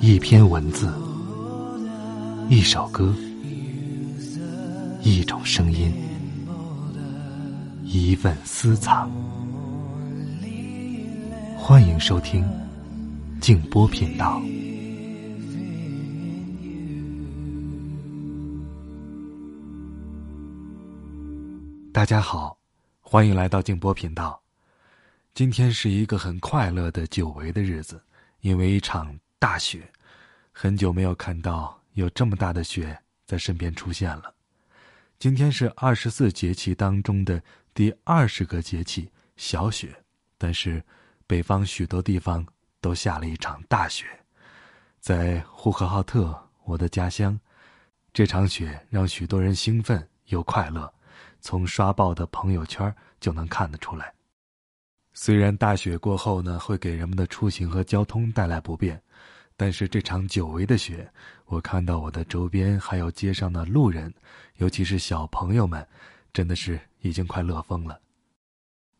一篇文字，一首歌，一种声音，一份私藏。欢迎收听静波频道。大家好，欢迎来到静波频道。今天是一个很快乐的久违的日子，因为一场大雪。很久没有看到有这么大的雪在身边出现了。今天是二十四节气当中的第二十个节气小雪，但是北方许多地方都下了一场大雪。在呼和浩特，我的家乡，这场雪让许多人兴奋又快乐，从刷爆的朋友圈就能看得出来。虽然大雪过后呢，会给人们的出行和交通带来不便。但是这场久违的雪，我看到我的周边还有街上的路人，尤其是小朋友们，真的是已经快乐疯了。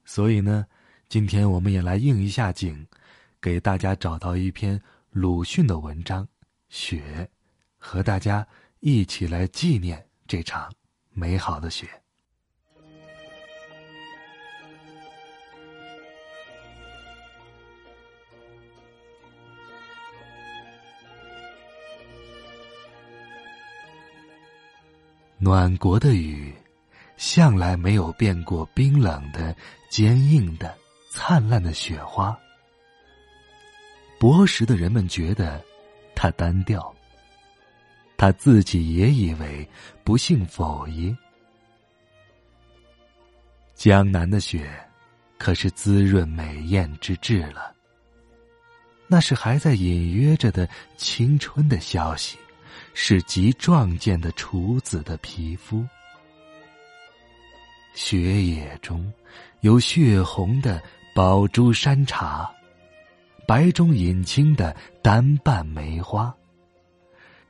所以呢，今天我们也来应一下景，给大家找到一篇鲁迅的文章《雪》，和大家一起来纪念这场美好的雪。暖国的雨，向来没有变过冰冷的、坚硬的、灿烂的雪花。博识的人们觉得它单调，他自己也以为不幸否耶。江南的雪，可是滋润美艳之至了。那是还在隐约着的青春的消息。是极壮健的处子的皮肤，雪野中有血红的宝珠山茶，白中隐青的单瓣梅花，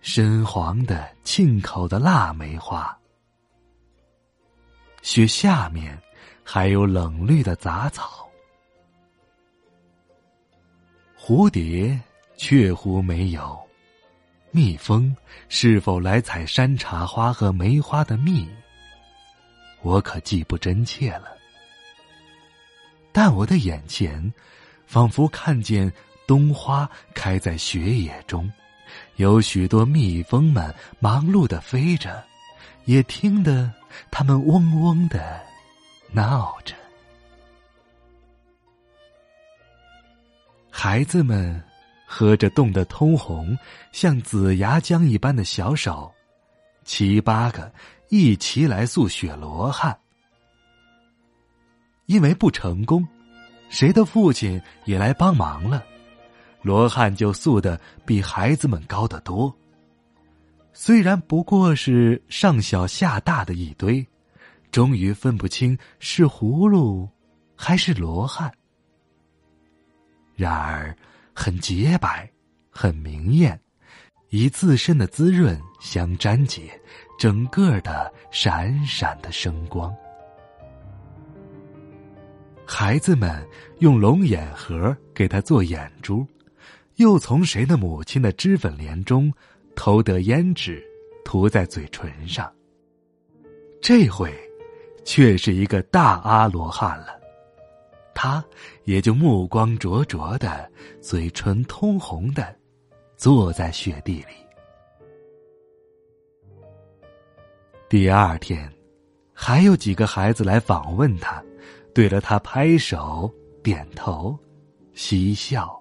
深黄的沁口的腊梅花。雪下面还有冷绿的杂草，蝴蝶确乎没有。蜜蜂是否来采山茶花和梅花的蜜？我可记不真切了。但我的眼前，仿佛看见冬花开在雪野中，有许多蜜蜂们忙碌的飞着，也听得它们嗡嗡的闹着。孩子们。喝着冻得通红、像紫牙浆一般的小手，七八个一齐来塑雪罗汉。因为不成功，谁的父亲也来帮忙了，罗汉就塑的比孩子们高得多。虽然不过是上小下大的一堆，终于分不清是葫芦还是罗汉。然而。很洁白，很明艳，以自身的滋润相粘结，整个的闪闪的生光。孩子们用龙眼核给他做眼珠，又从谁的母亲的脂粉帘中偷得胭脂，涂在嘴唇上。这回，却是一个大阿罗汉了。他也就目光灼灼的，嘴唇通红的，坐在雪地里。第二天，还有几个孩子来访问他，对着他拍手、点头、嬉笑，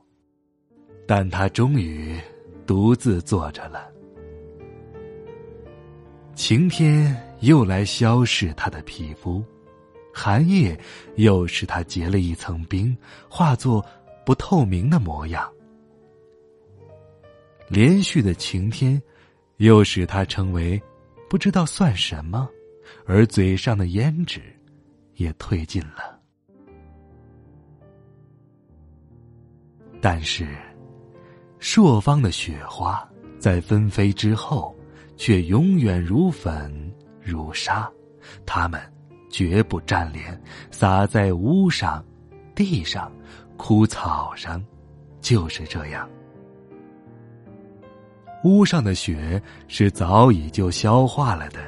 但他终于独自坐着了。晴天又来消逝他的皮肤。寒夜又使他结了一层冰，化作不透明的模样。连续的晴天，又使他成为不知道算什么，而嘴上的胭脂也褪尽了。但是，朔方的雪花在纷飞之后，却永远如粉如沙，它们。绝不粘连，洒在屋上、地上、枯草上、就是这样。屋上的雪是早已就消化了的，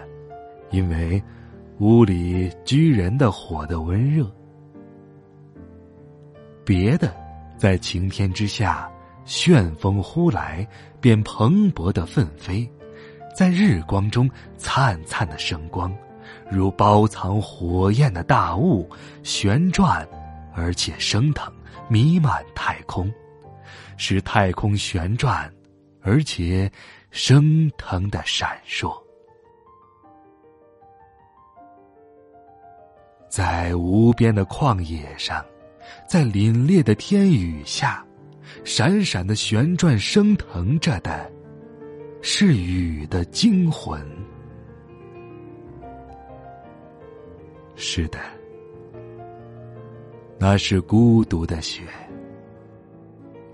因为屋里居人的火的温热。别的，在晴天之下，旋风呼来，便蓬勃的奋飞，在日光中灿灿的生光，如包藏火焰的大雾，旋转，而且升腾，弥漫太空，使太空旋转。而且，升腾的闪烁，在无边的旷野上，在凛冽的天宇下，闪闪的旋转升腾着的，是雨的精魂。是的，那是孤独的雪，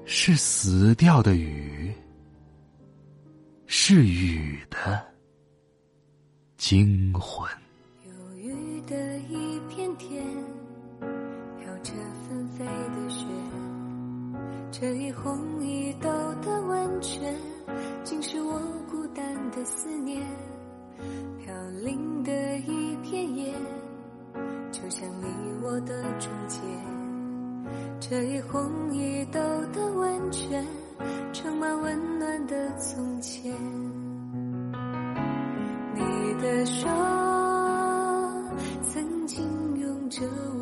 是死掉的雨。是雨的惊魂。忧郁的一片天，飘着纷飞的雪。这一红一豆这一红一豆的温泉。充满温暖的从前，你的手曾经拥着我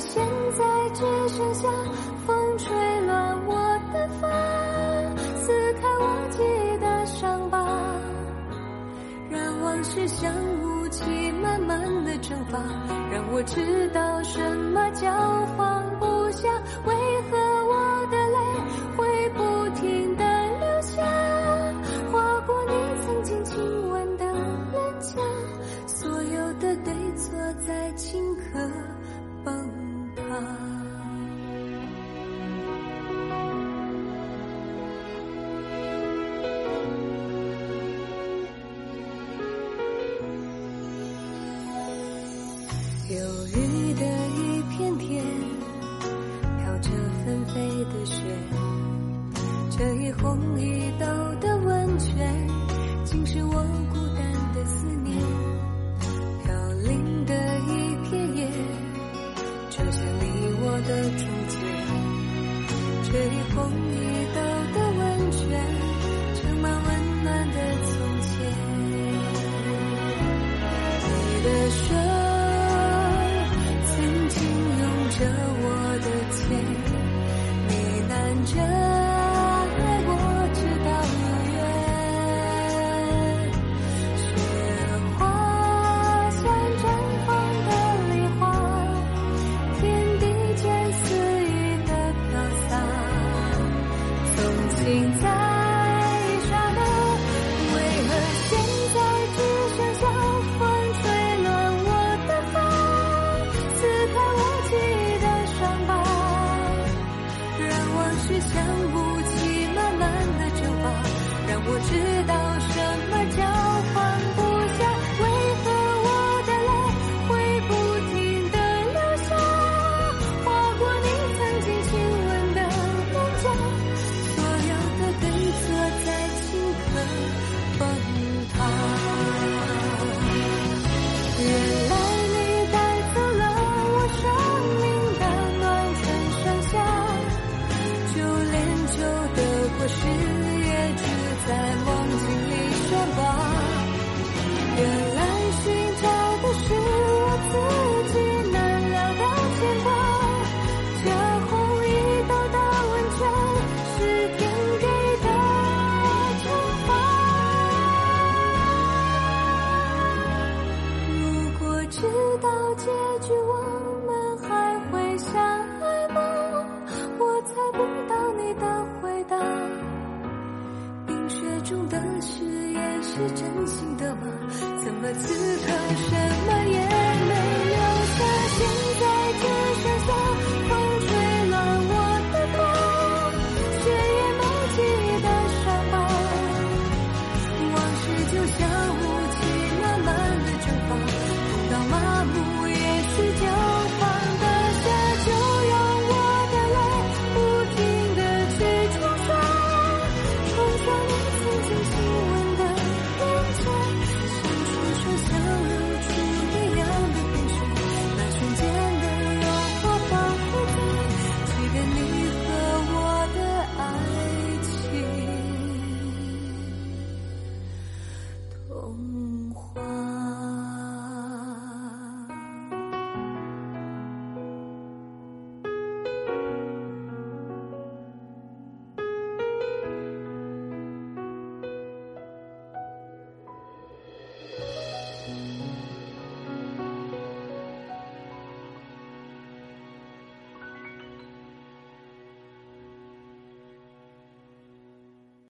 情在只。剩下风吹乱我的发，撕开忘记的伤疤，让往事像雾气慢慢的蒸发，让我知道什么叫放一红一豆的温泉，竟是我孤单的思念。飘零的一片叶，就像你我的终结。这一红到结局我们还会相爱吗？我猜不到你的回答。冰雪中的誓言是真心的吗？怎么此刻什么也